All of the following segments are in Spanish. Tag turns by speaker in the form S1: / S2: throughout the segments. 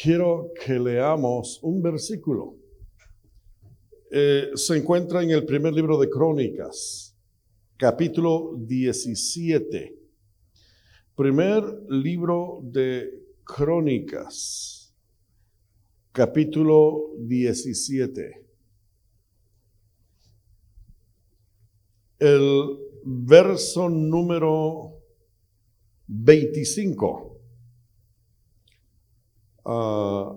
S1: quiero que leamos un versículo. Eh, se encuentra en el primer libro de Crónicas, capítulo 17. Primer libro de Crónicas, capítulo 17. El verso número 25. Ah,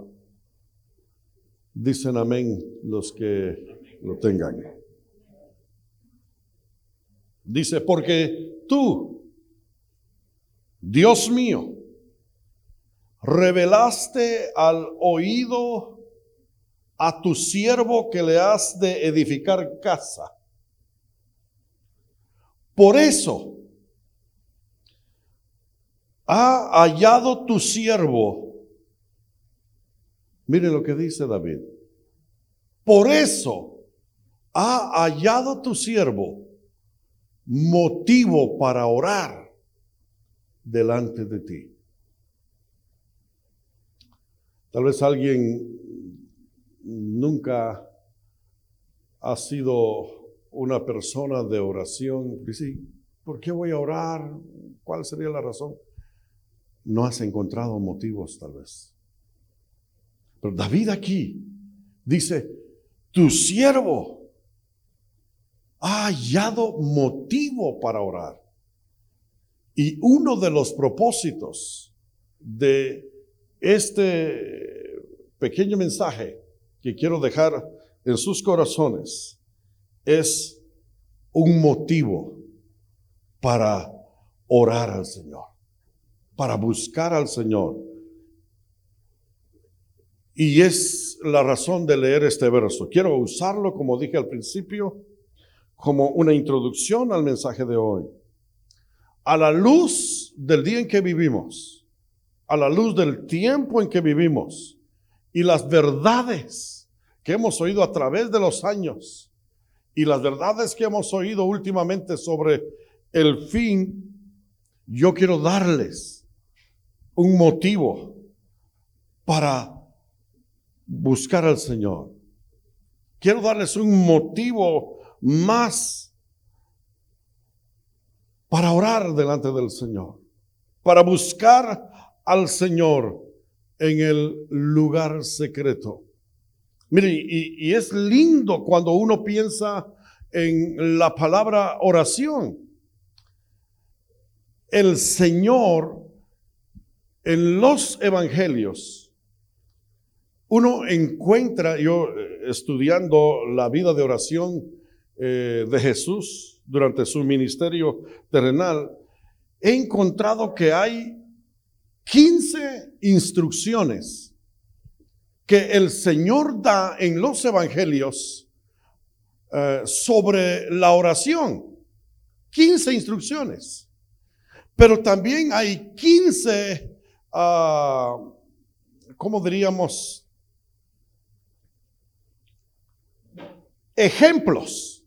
S1: dicen amén los que lo tengan. Dice, porque tú, Dios mío, revelaste al oído a tu siervo que le has de edificar casa. Por eso ha hallado tu siervo Mire lo que dice David. Por eso ha hallado tu siervo motivo para orar delante de ti. Tal vez alguien nunca ha sido una persona de oración. Dice, ¿por qué voy a orar? ¿Cuál sería la razón? No has encontrado motivos tal vez. Pero David aquí dice, tu siervo ha hallado motivo para orar. Y uno de los propósitos de este pequeño mensaje que quiero dejar en sus corazones es un motivo para orar al Señor, para buscar al Señor y es la razón de leer este verso. Quiero usarlo, como dije al principio, como una introducción al mensaje de hoy. A la luz del día en que vivimos, a la luz del tiempo en que vivimos y las verdades que hemos oído a través de los años y las verdades que hemos oído últimamente sobre el fin, yo quiero darles un motivo para buscar al Señor. Quiero darles un motivo más para orar delante del Señor, para buscar al Señor en el lugar secreto. Mire, y, y, es lindo cuando uno piensa en la palabra oración. El Señor en los evangelios uno encuentra, yo eh, estudiando la vida de oración eh, de Jesús durante su ministerio terrenal, he encontrado que hay 15 instrucciones que el Señor da en los evangelios eh, sobre la oración. 15 instrucciones. Pero también hay 15, ah, ¿cómo diríamos? Ejemplos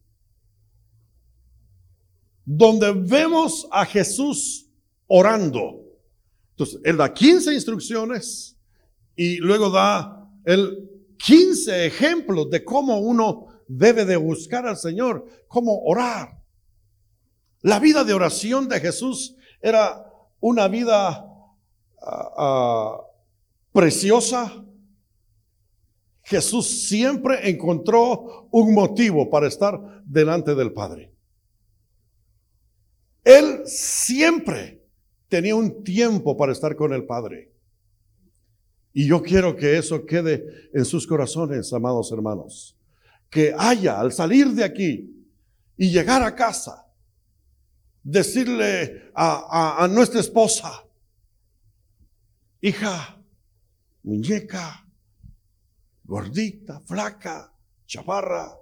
S1: donde vemos a Jesús orando. Entonces, Él da 15 instrucciones y luego da el 15 ejemplos de cómo uno debe de buscar al Señor, cómo orar. La vida de oración de Jesús era una vida ah, ah, preciosa, Jesús siempre encontró un motivo para estar delante del Padre. Él siempre tenía un tiempo para estar con el Padre. Y yo quiero que eso quede en sus corazones, amados hermanos. Que haya al salir de aquí y llegar a casa, decirle a, a nuestra esposa, hija, muñeca, gordita, flaca, chaparra,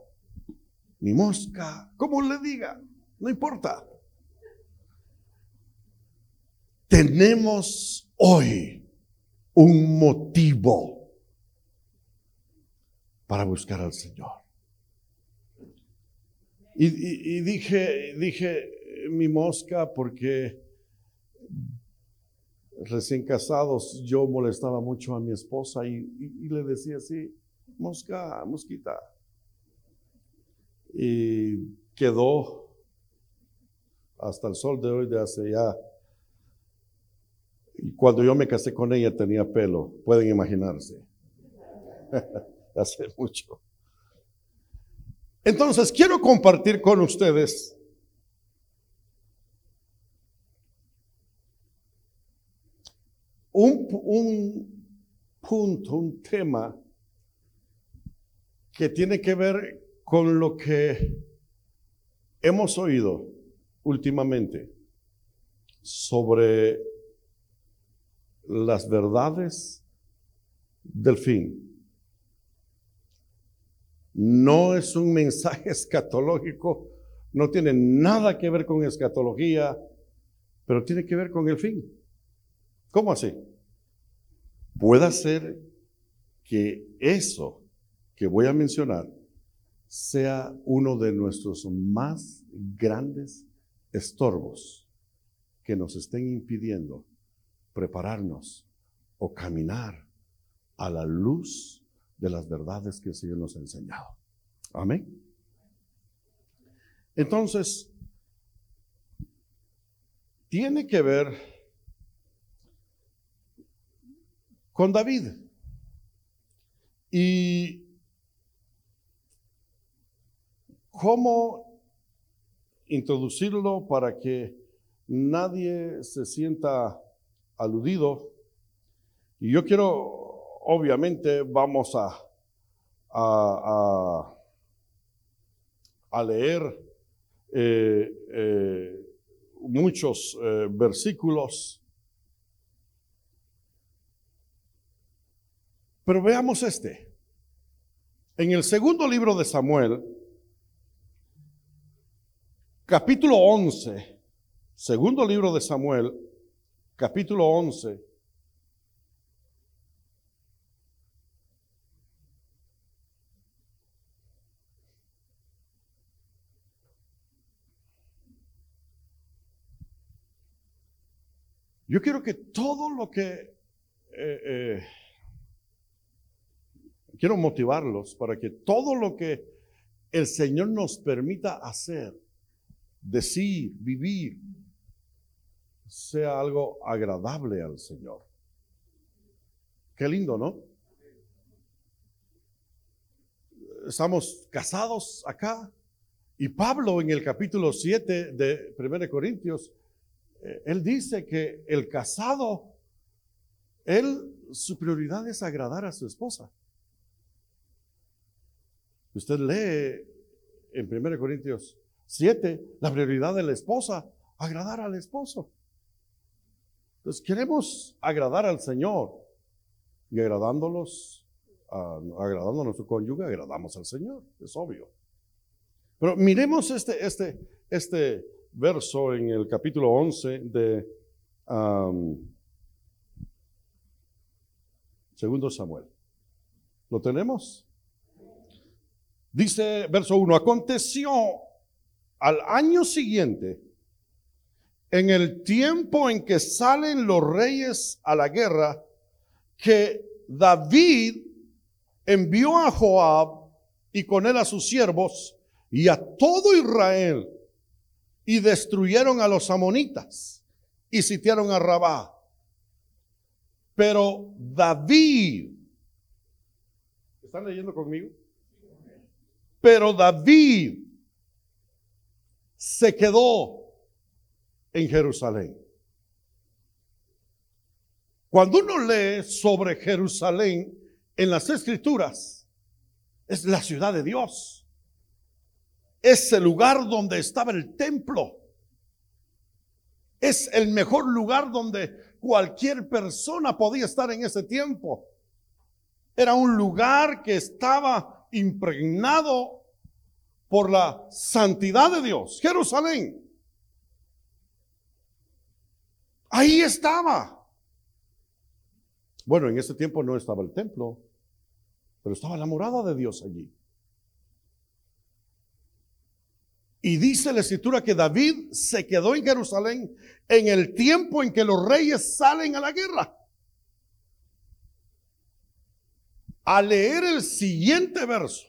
S1: ni mosca, como le diga, no importa. Tenemos hoy un motivo para buscar al Señor. Y, dije, dije mi mosca porque recién casados, yo molestaba mucho a mi esposa y, le decía así, mosca, mosquita. Y quedó hasta el sol de hoy de hace ya. Y cuando yo me casé con ella tenía pelo, pueden imaginarse. hace mucho. Entonces, quiero compartir con ustedes un, un punto, un tema que tiene que ver con lo que hemos oído últimamente sobre las verdades del fin. No es un mensaje escatológico, no tiene nada que ver con escatología, pero tiene que ver con el fin. ¿Cómo así? Puede ser que eso que voy a mencionar sea uno de nuestros más grandes estorbos que nos estén impidiendo prepararnos o caminar a la luz de las verdades que el Señor nos ha enseñado. Amén. Entonces, tiene que ver con David. Y cómo introducirlo para que nadie se sienta aludido. Y yo quiero obviamente vamos a, a, leer eh, eh, muchos eh, versículos. Pero veamos este. En el segundo libro de Samuel, capítulo 11, segundo libro de Samuel, capítulo 11, Yo quiero que todo lo que... Eh, eh, quiero motivarlos para que todo lo que el Señor nos permita hacer, decir, vivir, sea algo agradable al Señor. Qué lindo, ¿no? Estamos casados acá y Pablo en el capítulo 7 de 1 Corintios eh, él dice que el casado, él, su prioridad es agradar a su esposa. Usted lee en 1 Corintios 7, la prioridad de la esposa, agradar al esposo. Entonces queremos agradar al Señor y agradándolos, agradando a nuestro cónyuge, agradamos al Señor, es obvio. Pero miremos este, este, este verso en el capítulo 11 de Segundo Samuel. ¿Lo tenemos? Dice verso 1, aconteció al año siguiente, en el tiempo en que salen los reyes a la guerra, que David envió a Joab y con él a sus siervos y a todo Israel y destruyeron a los amonitas y sitiaron a Rabá. Pero David, ¿están leyendo conmigo? Pero David se quedó en Jerusalén. Cuando uno lee sobre Jerusalén en las escrituras, es la ciudad de Dios es el lugar donde estaba el templo. Es el mejor lugar donde cualquier persona podía estar en ese tiempo. Era un lugar que estaba impregnado por la santidad de Dios. Jerusalén. Ahí estaba. Bueno, en ese tiempo no estaba el templo, pero estaba la morada de Dios allí. Y dice la escritura que David se quedó en Jerusalén en el tiempo en que los reyes salen a la guerra. Al leer el siguiente verso,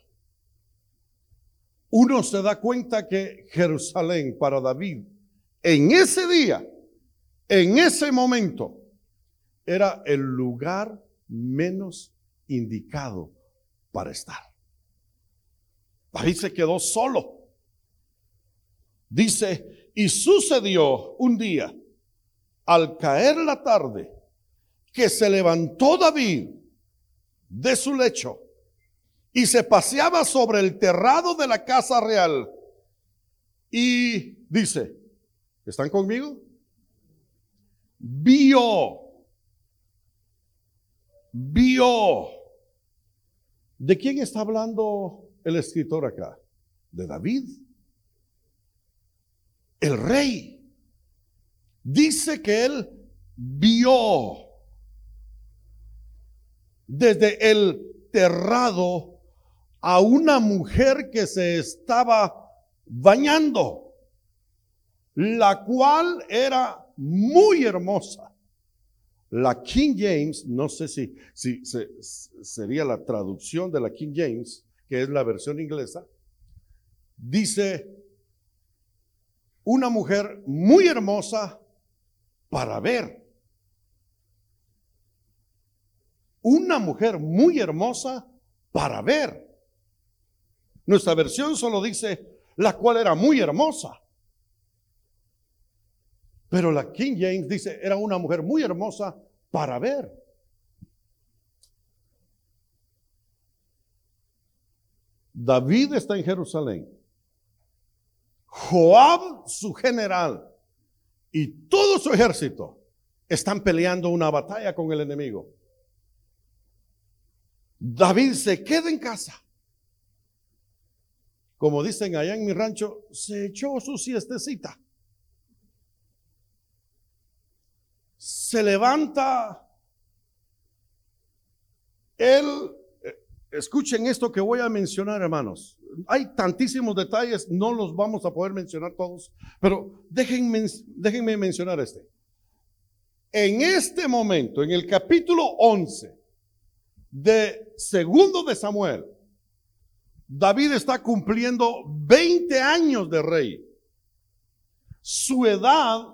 S1: uno se da cuenta que Jerusalén para David en ese día, en ese momento, era el lugar menos indicado para estar. David se quedó solo. Dice, y sucedió un día, al caer la tarde, que se levantó David de su lecho y se paseaba sobre el terrado de la casa real. Y dice, ¿están conmigo? Vio, vio. ¿De quién está hablando el escritor acá? De David. El rey. Dice que él vio desde el terrado a una mujer que se estaba bañando, la cual era muy hermosa. La King James, no sé si, si sería la traducción de la King James, que es la versión inglesa, dice una mujer muy hermosa para ver. Una mujer muy hermosa para ver. Nuestra versión solo dice la cual era muy hermosa. Pero la King James dice era una mujer muy hermosa para ver. David está en Jerusalén. Joab, su general, y todo su ejército están peleando una batalla con el enemigo. David se queda en casa. Como dicen allá en mi rancho, se echó su siestecita. Se levanta. Él, eh, escuchen esto que voy a mencionar, hermanos. Hay tantísimos detalles, no los vamos a poder mencionar todos, pero déjenme, déjenme mencionar este. En este momento, en el capítulo 11, de segundo de Samuel, David está cumpliendo 20 años de rey. Su edad,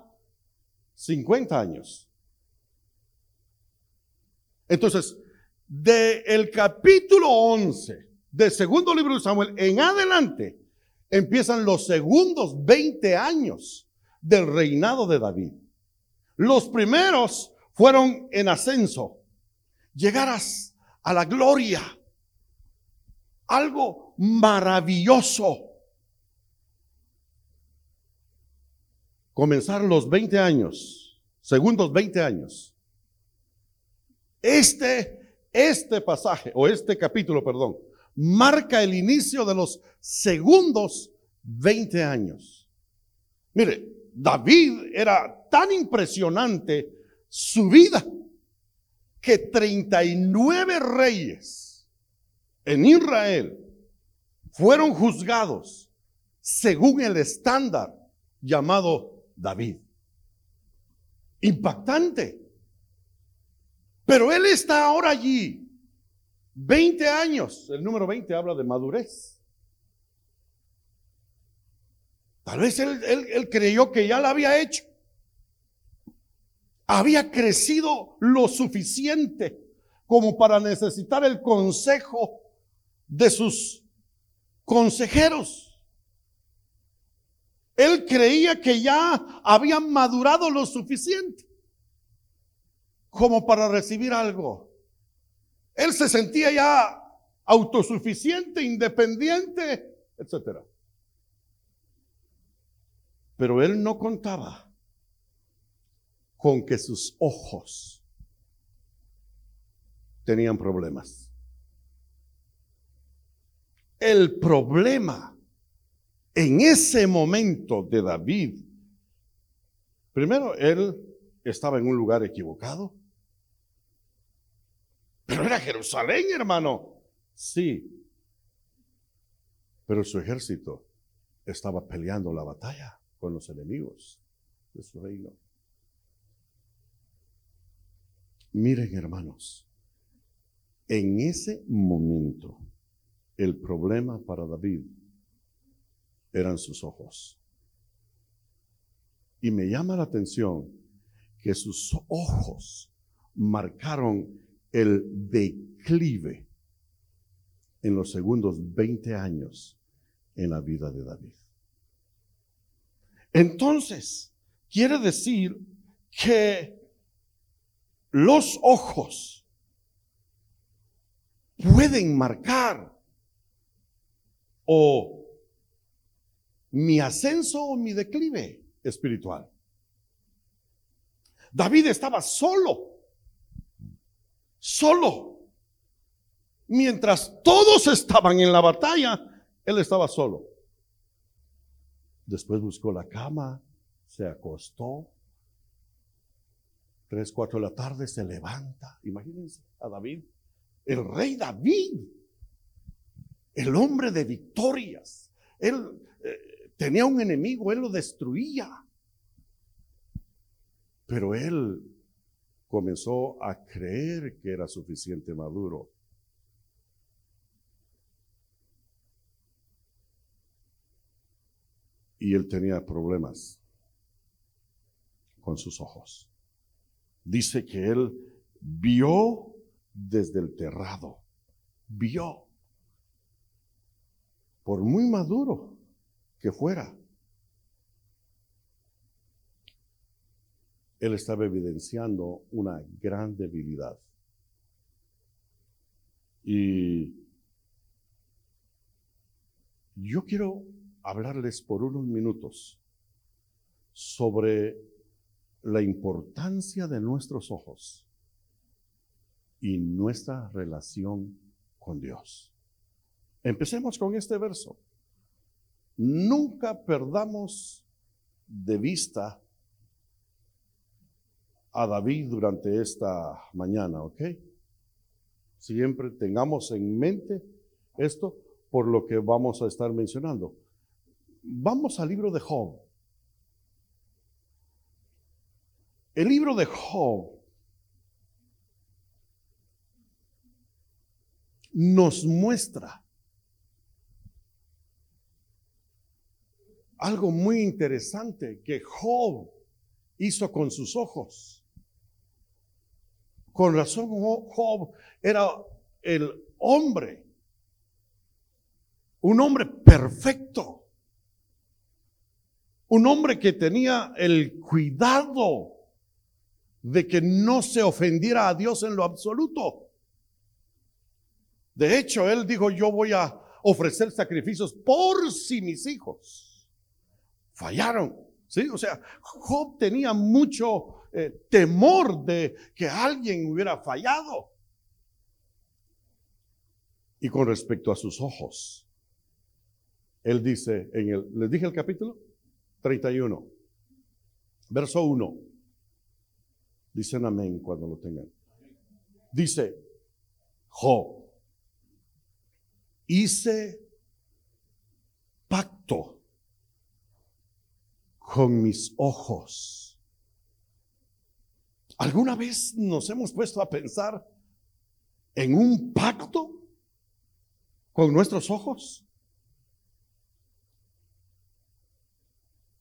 S1: 50 años. Entonces, de el capítulo 11 del segundo libro de Samuel en adelante, empiezan los segundos 20 años del reinado de David. Los primeros fueron en ascenso. Llegarás a la gloria. Algo maravilloso. Comenzar los 20 años, segundos 20 años. Este, este pasaje, o este capítulo, perdón, marca el inicio de los segundos 20 años. Mire, David era tan impresionante su vida que 39 reyes en Israel fueron juzgados según el estándar llamado David. Impactante. Pero él está ahora allí, 20 años, el número 20 habla de madurez. Tal vez él, creyó que ya la había hecho había crecido lo suficiente como para necesitar el consejo de sus consejeros. Él creía que ya había madurado lo suficiente como para recibir algo. Él se sentía ya autosuficiente, independiente, etc. Pero él no contaba con que sus ojos tenían problemas. El problema en ese momento de David, primero, él estaba en un lugar equivocado. Pero era Jerusalén, hermano. Sí. Pero su ejército estaba peleando la batalla con los enemigos de su reino. Miren, hermanos, en ese momento el problema para David eran sus ojos. Y me llama la atención que sus ojos marcaron el declive en los segundos 20 años en la vida de David. Entonces, quiere decir que los ojos pueden marcar o mi ascenso o mi declive espiritual. David estaba solo, solo. Mientras todos estaban en la batalla, él estaba solo. Después buscó la cama, se acostó. Tres, cuatro de la tarde se levanta. Imagínense a David, el rey David, el hombre de victorias. Él eh, tenía un enemigo, él lo destruía. Pero él comenzó a creer que era suficiente maduro y él tenía problemas con sus ojos. Dice que él vio desde el terrado, vio, por muy maduro que fuera, él estaba evidenciando una gran debilidad. Y yo quiero hablarles por unos minutos sobre la importancia de nuestros ojos y nuestra relación con Dios. Empecemos con este verso. Nunca perdamos de vista a David durante esta mañana, ¿ok? Siempre tengamos en mente esto por lo que vamos a estar mencionando. Vamos al libro de Job. El libro de Job nos muestra algo muy interesante que Job hizo con sus ojos. Con razón Job era el hombre, un hombre perfecto un hombre que tenía el cuidado de que no se ofendiera a Dios en lo absoluto. De hecho, él dijo, yo voy a ofrecer sacrificios por si mis hijos fallaron. ¿Sí? O sea, Job tenía mucho eh, temor de que alguien hubiera fallado. Y con respecto a sus ojos, él dice en el, ¿les dije el capítulo? 31, verso 1. Dicen amén cuando lo tengan. Dice, Job, hice pacto con mis ojos. ¿Alguna vez nos hemos puesto a pensar en un pacto con nuestros ojos?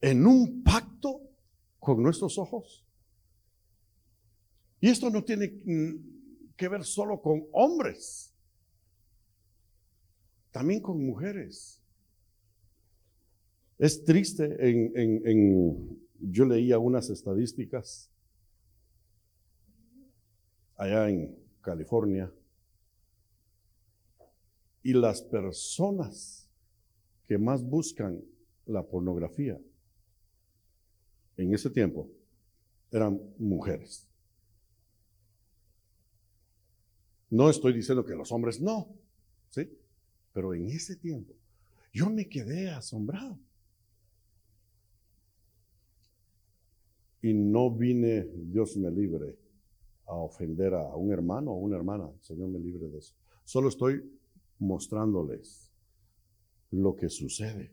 S1: en un pacto con nuestros ojos. Y esto no tiene mm, que ver solo con hombres, también con mujeres. Es triste, en, yo leía unas estadísticas allá en California, y las personas que más buscan la pornografía en ese tiempo eran mujeres. No estoy diciendo que los hombres no, ¿sí? Pero en ese tiempo yo me quedé asombrado. Y no vine, Dios me libre, a ofender a un hermano o una hermana. Señor me libre de eso. Solo estoy mostrándoles lo que sucede.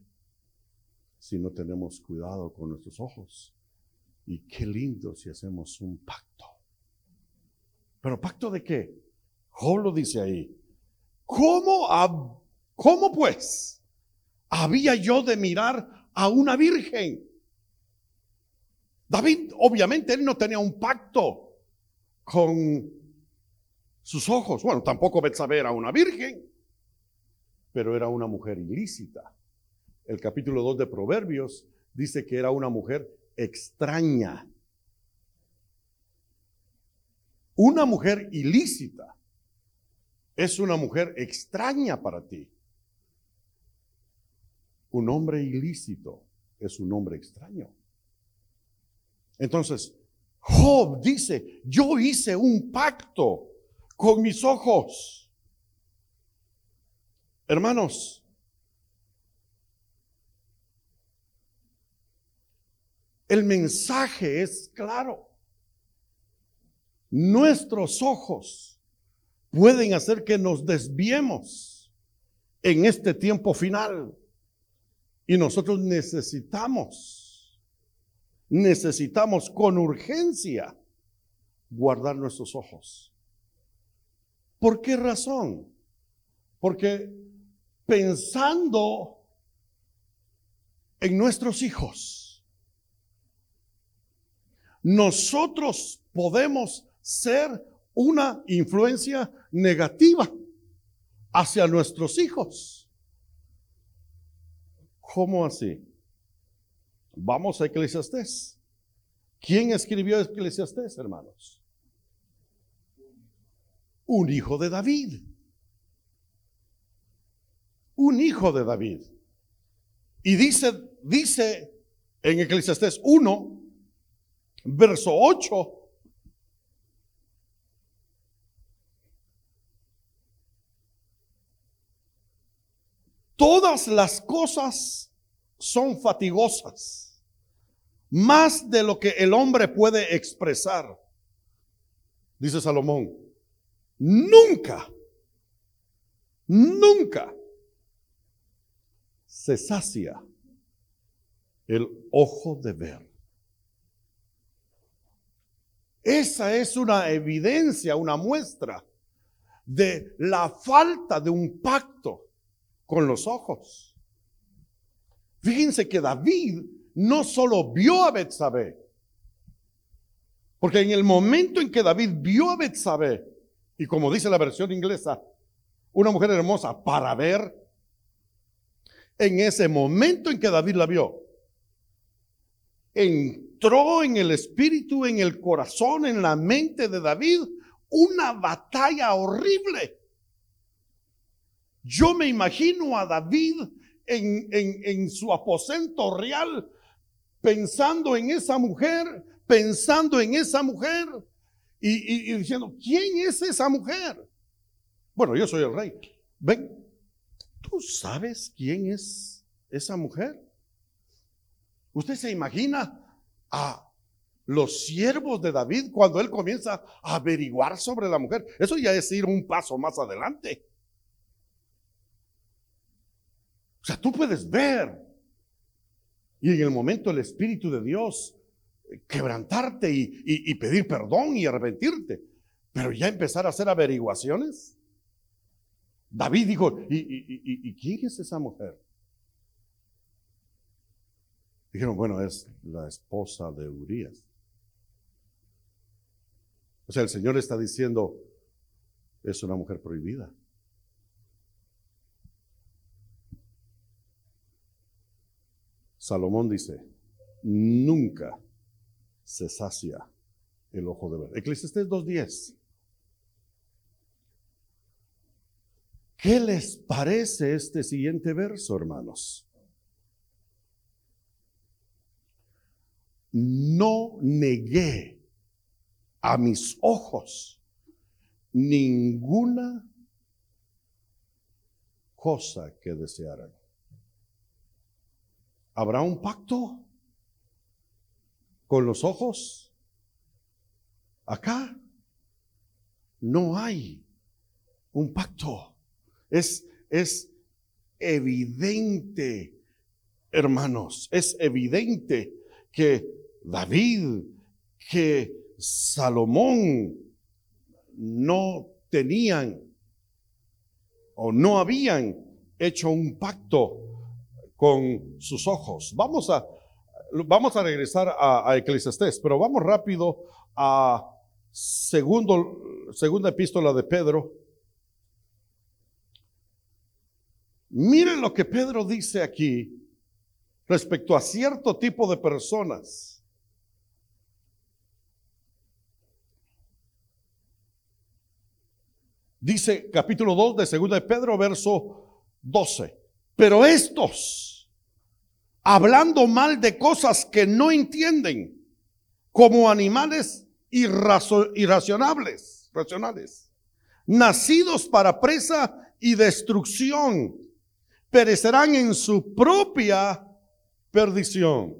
S1: si no tenemos cuidado con nuestros ojos. Y qué lindo si hacemos un pacto. ¿Pero pacto de qué? Job dice ahí. ¿Cómo, ¿Cómo pues había yo de mirar a una virgen? David, obviamente, él no tenía un pacto con sus ojos. Bueno, tampoco Betsabé era una virgen, pero era una mujer ilícita. El capítulo 2 de Proverbios dice que era una mujer extraña. Una mujer ilícita es una mujer extraña para ti. Un hombre ilícito es un hombre extraño. Entonces, Job dice, yo hice un pacto con mis ojos. Hermanos, el mensaje es claro. Nuestros ojos pueden hacer que nos desviemos en este tiempo final. Y nosotros necesitamos necesitamos con urgencia guardar nuestros ojos. ¿Por qué razón? Porque pensando en nuestros hijos, nosotros podemos ser una influencia negativa hacia nuestros hijos. ¿Cómo así? Vamos a Eclesiastés. ¿Quién escribió Eclesiastés, hermanos? Un hijo de David. Un hijo de David. Y dice, dice en Eclesiastés 1, verso 8, todas las cosas son fatigosas más de lo que el hombre puede expresar. Dice Salomón, nunca, nunca se sacia el ojo de ver. Esa es una evidencia, una muestra de la falta de un pacto con los ojos. Fíjense que David no solo vio a Betsabé, porque en el momento en que David vio a Betsabé, y como dice la versión inglesa, una mujer hermosa para ver, en ese momento en que David la vio, entró en el espíritu, en el corazón, en la mente de David, una batalla horrible. Yo me imagino a David en, su aposento real pensando en esa mujer, pensando en esa mujer y, diciendo, ¿quién es esa mujer? Bueno, yo soy el rey. Ven, ¿tú sabes quién es esa mujer? ¿Usted se imagina a los siervos de David cuando él comienza a averiguar sobre la mujer? Eso ya es ir un paso más adelante. O sea, tú puedes ver y en el momento el Espíritu de Dios eh, quebrantarte y, pedir perdón y arrepentirte. Pero ya empezar a hacer averiguaciones. David dijo, ¿y, quién es esa mujer? Dijeron, bueno, es la esposa de Urias. O sea, el Señor está diciendo, es una mujer prohibida. Salomón dice, nunca se sacia el ojo de ver. Eclesiastés 2.10. ¿Qué les parece este siguiente verso, hermanos? No negué a mis ojos ninguna cosa que desearan. ¿Habrá un pacto con los ojos? Acá no hay un pacto. Es, es evidente hermanos, es evidente que David, que Salomón no tenían o no habían hecho un pacto con sus ojos. Vamos a, vamos a regresar a, a Eclesiastés, pero vamos rápido a segundo, segunda epístola de Pedro. Miren lo que Pedro dice aquí respecto a cierto tipo de personas. Dice capítulo 2 de segunda de Pedro, verso 12. Pero estos, hablando mal de cosas que no entienden, como animales irracionables, racionales, nacidos para presa y destrucción, perecerán en su propia perdición,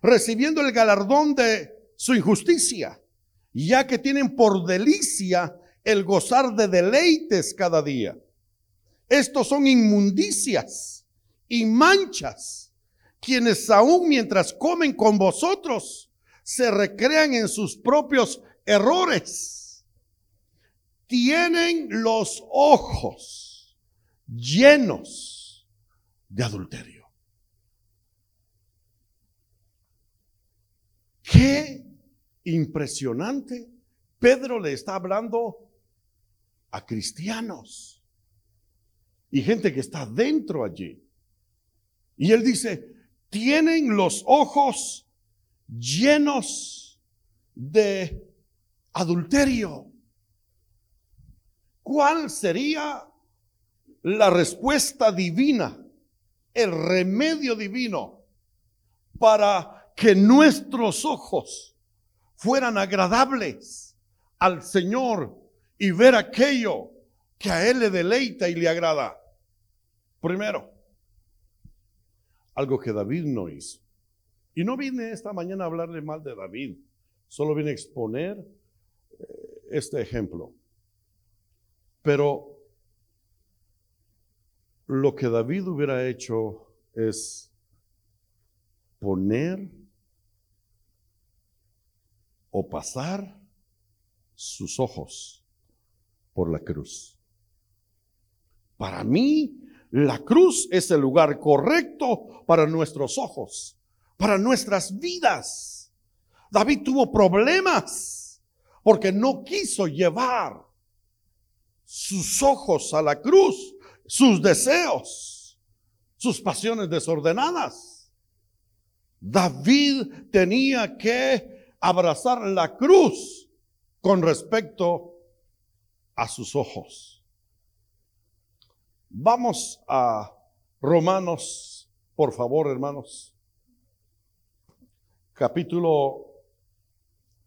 S1: recibiendo el galardón de su injusticia, ya que tienen por delicia el gozar de deleites cada día. Estos son inmundicias y manchas, quienes aún mientras comen con vosotros se recrean en sus propios errores. Tienen los ojos llenos de adulterio. Qué impresionante. Pedro le está hablando a cristianos y gente que está dentro allí. Y él dice, tienen los ojos llenos de adulterio. ¿Cuál sería la respuesta divina, el remedio divino para que nuestros ojos fueran agradables al Señor y ver aquello que a Él le deleita y le agrada. Primero, algo que David no hizo. Y no vine esta mañana a hablarle mal de David, solo vine a exponer eh, este ejemplo. Pero lo que David hubiera hecho es poner o pasar sus ojos por la cruz. Para mí, la cruz es el lugar correcto para nuestros ojos para nuestras vidas. David tuvo problemas porque no quiso llevar sus ojos a la cruz, sus deseos, sus pasiones desordenadas. David tenía que abrazar la cruz con respecto a sus ojos. Vamos a Romanos, por favor, hermanos capítulo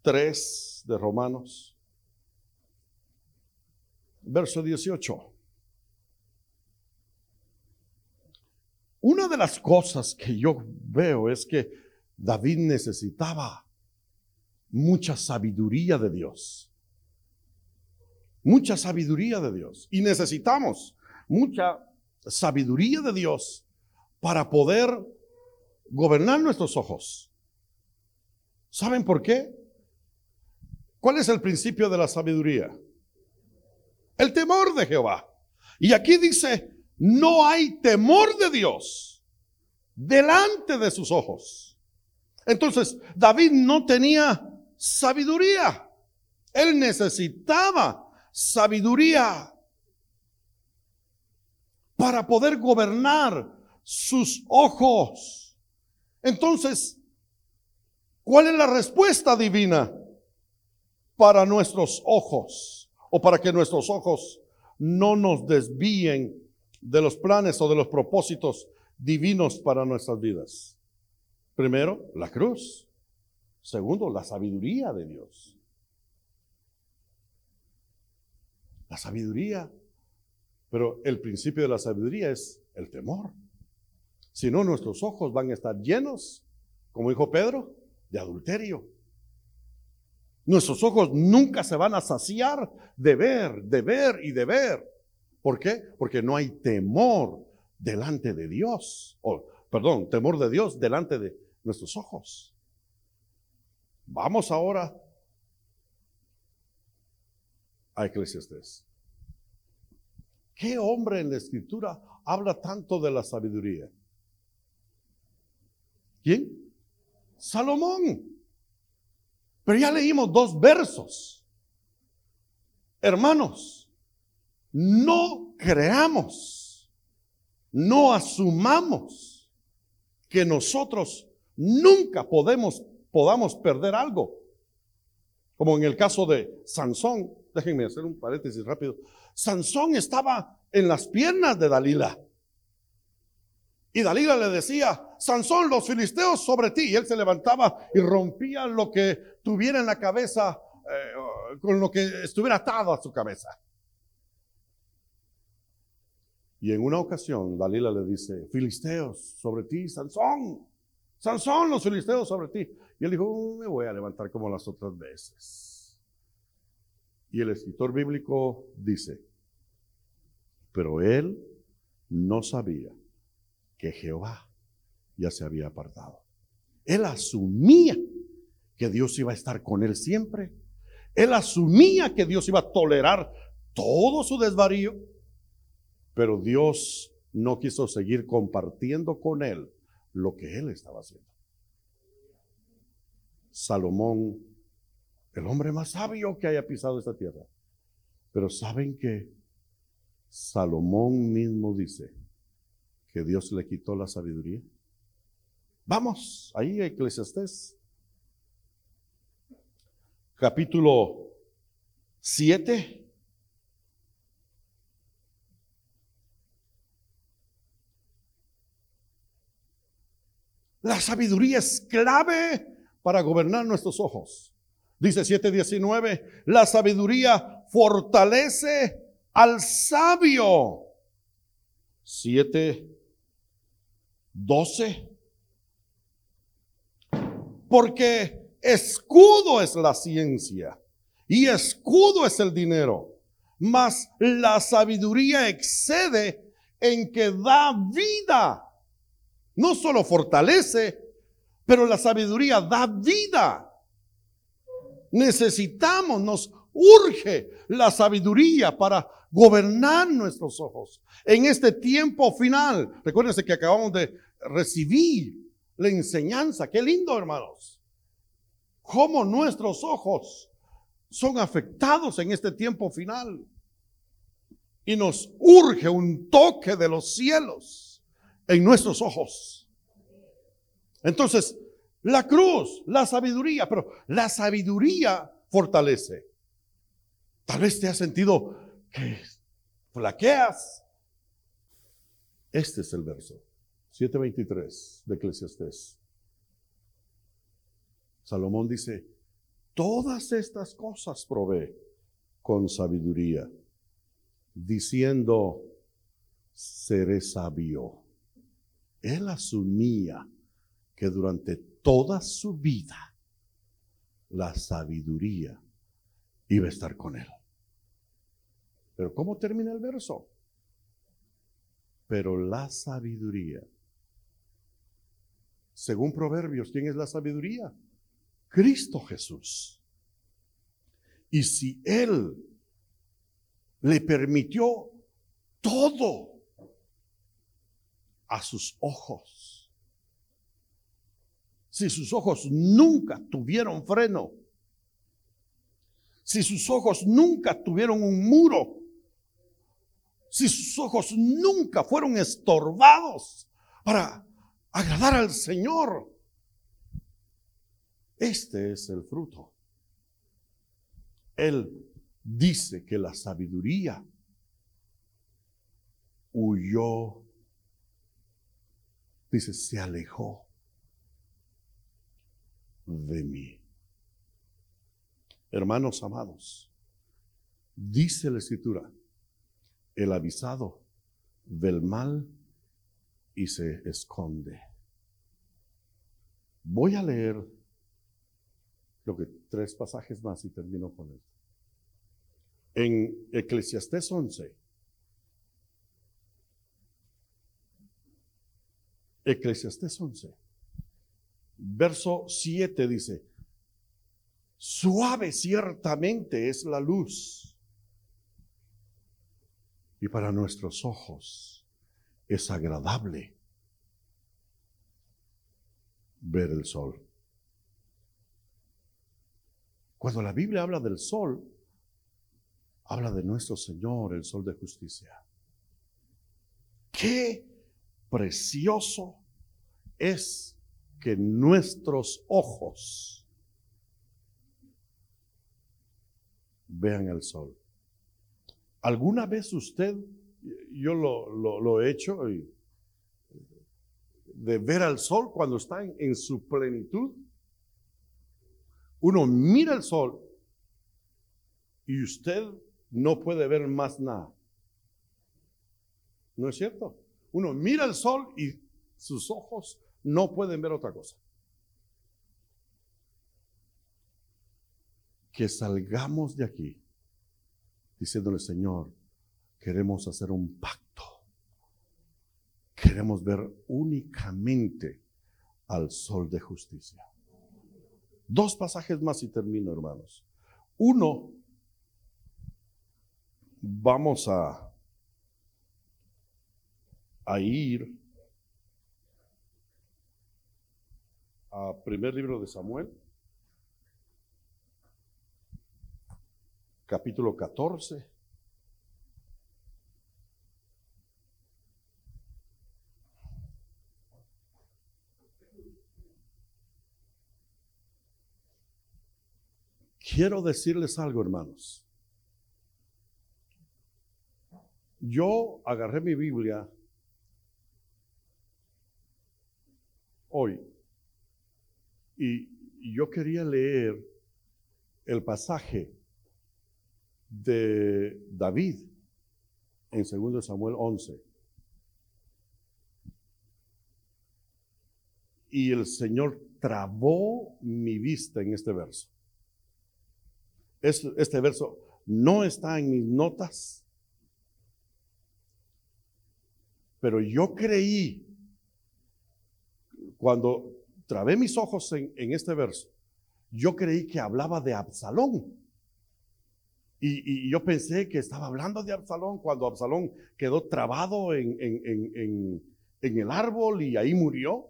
S1: 3 de Romanos, verso 18. Una de las cosas que yo veo es que David necesitaba mucha sabiduría de Dios. Mucha sabiduría de Dios. Y necesitamos mucha sabiduría de Dios para poder gobernar nuestros ojos ¿Saben por qué? ¿Cuál es el principio de la sabiduría? El temor de Jehová. Y aquí dice, no hay temor de Dios delante de sus ojos. Entonces, David no tenía sabiduría. Él necesitaba sabiduría para poder gobernar sus ojos. Entonces, ¿Cuál es la respuesta divina para nuestros ojos o para que nuestros ojos no nos desvíen de los planes o de los propósitos divinos para nuestras vidas? Primero, la cruz. Segundo, la sabiduría de Dios. La sabiduría. Pero el principio de la sabiduría es el temor. Si no, nuestros ojos van a estar llenos, como dijo Pedro, de adulterio. Nuestros ojos nunca se van a saciar de ver, de ver y de ver. ¿Por qué? Porque no hay temor delante de Dios. O perdón, temor de Dios delante de nuestros ojos. Vamos ahora a Eclesiastés. ¿Qué hombre en la escritura habla tanto de la sabiduría? ¿Quién? Salomón. Pero ya leímos dos versos. Hermanos, no creamos, no asumamos que nosotros nunca podemos, podamos perder algo. Como en el caso de Sansón, déjenme hacer un paréntesis rápido. Sansón estaba en las piernas de Dalila. Y Dalila le decía, Sansón, los filisteos sobre ti. Y él se levantaba y rompía lo que tuviera en la cabeza, eh, con lo que estuviera atado a su cabeza. Y en una ocasión Dalila le dice, filisteos sobre ti, Sansón, Sansón, los filisteos sobre ti. Y él dijo, uh, me voy a levantar como las otras veces. Y el escritor bíblico dice, pero él no sabía que Jehová ya se había apartado. Él asumía que Dios iba a estar con él siempre. Él asumía que Dios iba a tolerar todo su desvarío, pero Dios no quiso seguir compartiendo con él lo que él estaba haciendo. Salomón, el hombre más sabio que haya pisado esta tierra. Pero saben que Salomón mismo dice, que Dios le quitó la sabiduría? Vamos, ahí Eclesiastés. Capítulo 7. La sabiduría es clave para gobernar nuestros ojos. Dice 7:19, la sabiduría fortalece al sabio. 7 12. Porque escudo es la ciencia y escudo es el dinero, mas la sabiduría excede en que da vida. No solo fortalece, pero la sabiduría da vida. Necesitamos, nos urge la sabiduría para gobernar nuestros ojos en este tiempo final. Recuérdense que acabamos de recibir la enseñanza. Qué lindo, hermanos. Cómo nuestros ojos son afectados en este tiempo final. Y nos urge un toque de los cielos en nuestros ojos. Entonces, la cruz, la sabiduría, pero la sabiduría fortalece. Tal vez te has sentido que flaqueas. Este es el verso 723 de Eclesiastés. Salomón dice, todas estas cosas probé con sabiduría, diciendo, seré sabio. Él asumía que durante toda su vida la sabiduría iba a estar con él. Pero ¿cómo termina el verso? Pero la sabiduría. Según Proverbios, ¿quién es la sabiduría? Cristo Jesús. Y si Él le permitió todo a sus ojos, si sus ojos nunca tuvieron freno, si sus ojos nunca tuvieron un muro, si sus ojos nunca fueron estorbados para agradar al Señor. Este es el fruto. Él dice que la sabiduría huyó, dice, se alejó de mí. Hermanos amados, dice la escritura, el avisado del mal y se esconde. Voy a leer lo que tres pasajes más y termino con esto. En Eclesiastés 11, Eclesiastés 11. Verso 7 dice, suave ciertamente es la luz y para nuestros ojos es agradable ver el sol. Cuando la Biblia habla del sol, habla de nuestro Señor, el sol de justicia. Qué precioso es que nuestros ojos vean el sol. ¿Alguna vez usted, yo lo, he hecho, de ver al sol cuando está en, en su plenitud? Uno mira el sol y usted no puede ver más nada. ¿No es cierto? Uno mira el sol y sus ojos no pueden ver otra cosa. Que salgamos de aquí diciéndole, Señor, queremos hacer un pacto. Queremos ver únicamente al sol de justicia. Dos pasajes más y termino, hermanos. Uno, vamos a, a ir a primer libro de Samuel, capítulo 14. Quiero decirles algo, hermanos. Yo agarré mi Biblia hoy y yo quería leer el pasaje de David en 2 Samuel 11. Y el Señor trabó mi vista en este verso. Este verso no está en mis notas, pero yo creí cuando trabé mis ojos en, este verso, yo creí que hablaba de Absalón. Y, yo pensé que estaba hablando de Absalón cuando Absalón quedó trabado en, en, el árbol y ahí murió.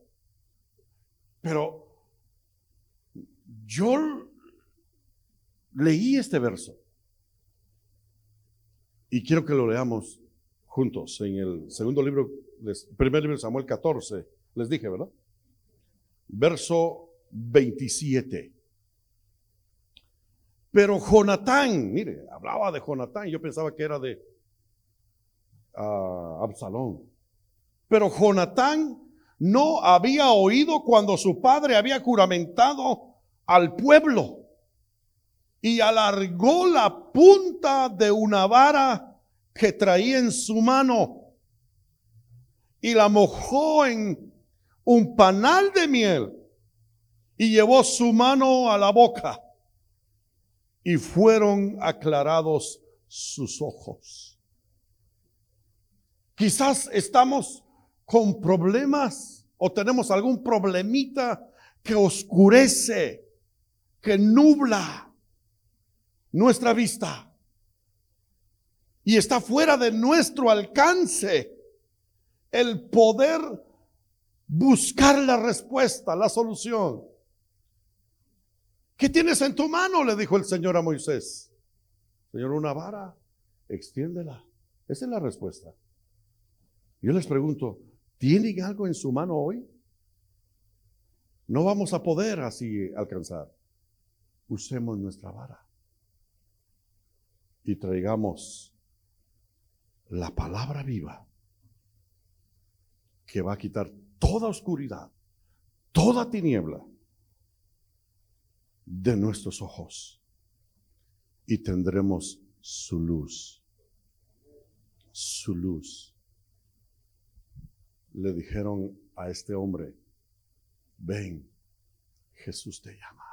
S1: Pero yo leí este verso y quiero que lo leamos juntos en el segundo libro, primer libro de Samuel 14. Les dije, ¿verdad? Verso 27. Pero Jonatán, mire, hablaba de Jonatán, yo pensaba que era de uh, Absalón. Pero Jonatán no había oído cuando su padre había juramentado al pueblo y alargó la punta de una vara que traía en su mano y la mojó en un panal de miel y llevó su mano a la boca y fueron aclarados sus ojos. Quizás estamos con problemas o tenemos algún problemita que oscurece, que nubla nuestra vista y está fuera de nuestro alcance el poder buscar la respuesta, la solución. ¿Qué tienes en tu mano? Le dijo el Señor a Moisés. Señor, una vara, extiéndela. Esa es la respuesta. Yo les pregunto, ¿tienen algo en su mano hoy? No vamos a poder así alcanzar. Usemos nuestra vara y traigamos la palabra viva que va a quitar toda oscuridad, toda tiniebla de nuestros ojos y tendremos su luz. Su luz. Le dijeron a este hombre, ven, Jesús te llama.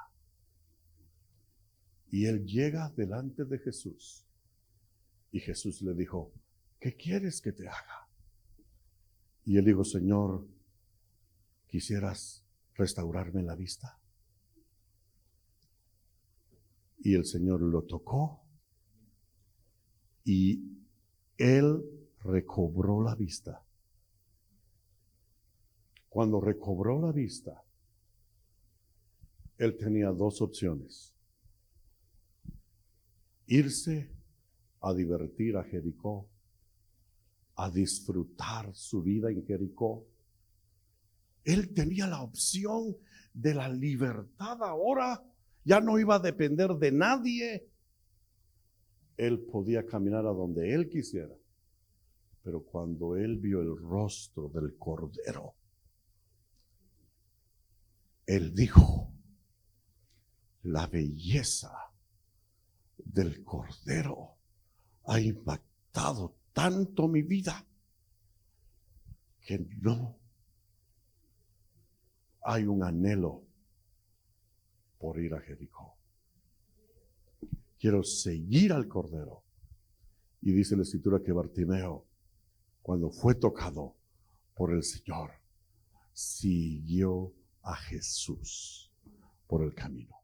S1: Y él llega delante de Jesús. Y Jesús le dijo, ¿qué quieres que te haga? Y él dijo, Señor, ¿quisieras restaurarme la vista? Y el Señor lo tocó y él recobró la vista. Cuando recobró la vista, él tenía dos opciones. Irse a divertir a Jericó, a disfrutar su vida en Jericó. Él tenía la opción de la libertad ahora. Ya no iba a depender de nadie. Él podía caminar a donde él quisiera. Pero cuando él vio el rostro del Cordero, él dijo, la belleza del Cordero ha impactado tanto mi vida que no hay un anhelo por ir a Jericó. Quiero seguir al Cordero. Y dice la escritura que Bartimeo, cuando fue tocado por el Señor, siguió a Jesús por el camino.